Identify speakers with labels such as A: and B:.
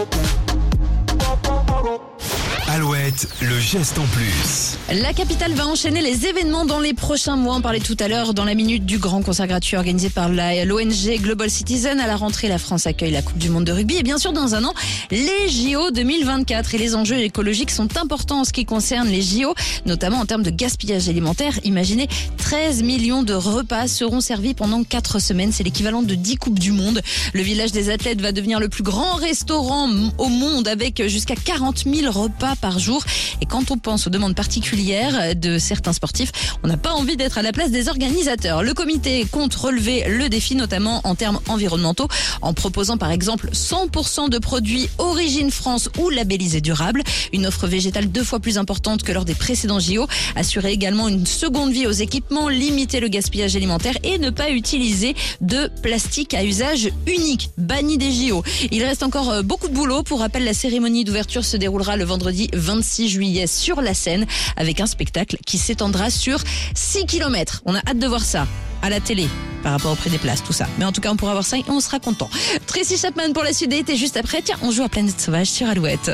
A: open. Le geste en plus.
B: La capitale va enchaîner les événements dans les prochains mois. On parlait tout à l'heure dans la minute du grand concert gratuit organisé par l'ONG Global Citizen. À la rentrée, la France accueille la Coupe du Monde de rugby et bien sûr dans un an, les JO 2024. Et les enjeux écologiques sont importants en ce qui concerne les JO, notamment en termes de gaspillage alimentaire. Imaginez, 13 millions de repas seront servis pendant 4 semaines. C'est l'équivalent de 10 Coupes du Monde. Le village des athlètes va devenir le plus grand restaurant au monde avec jusqu'à 40 000 repas par jour. Et quand on pense aux demandes particulières de certains sportifs, on n'a pas envie d'être à la place des organisateurs. Le comité compte relever le défi, notamment en termes environnementaux, en proposant par exemple 100% de produits Origine France ou labellisés durables, une offre végétale deux fois plus importante que lors des précédents JO, assurer également une seconde vie aux équipements, limiter le gaspillage alimentaire et ne pas utiliser de plastique à usage unique, banni des JO. Il reste encore euh, beaucoup de boulot. Pour rappel, la cérémonie d'ouverture se déroulera le vendredi 26 juillet sur la scène avec un spectacle qui s'étendra sur 6 km. On a hâte de voir ça à la télé par rapport au prix des places, tout ça. Mais en tout cas, on pourra voir ça et on sera content. Tracy Chapman pour la suite d'été juste après. Tiens, on joue à Planète Sauvage sur Alouette.